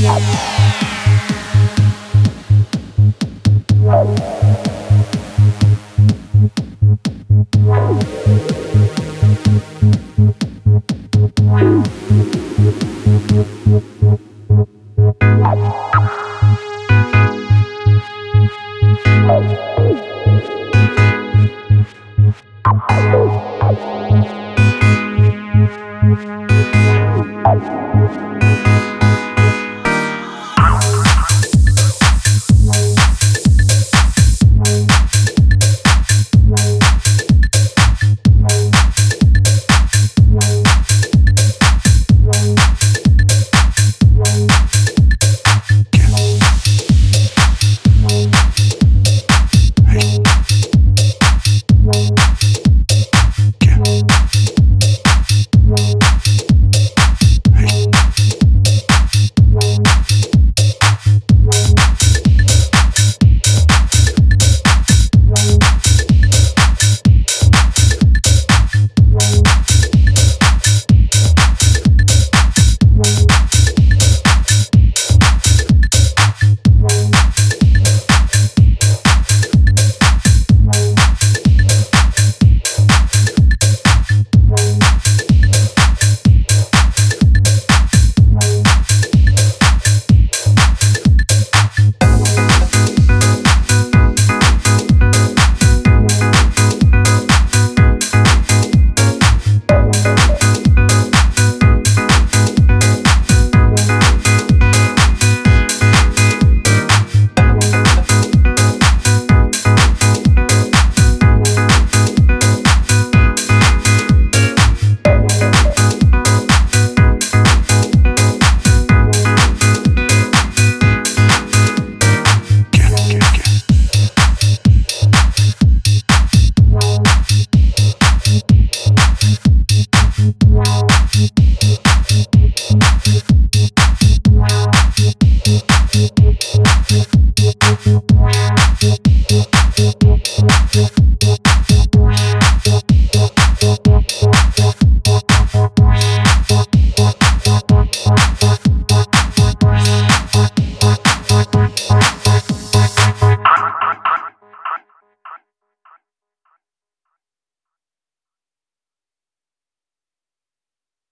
Yeah.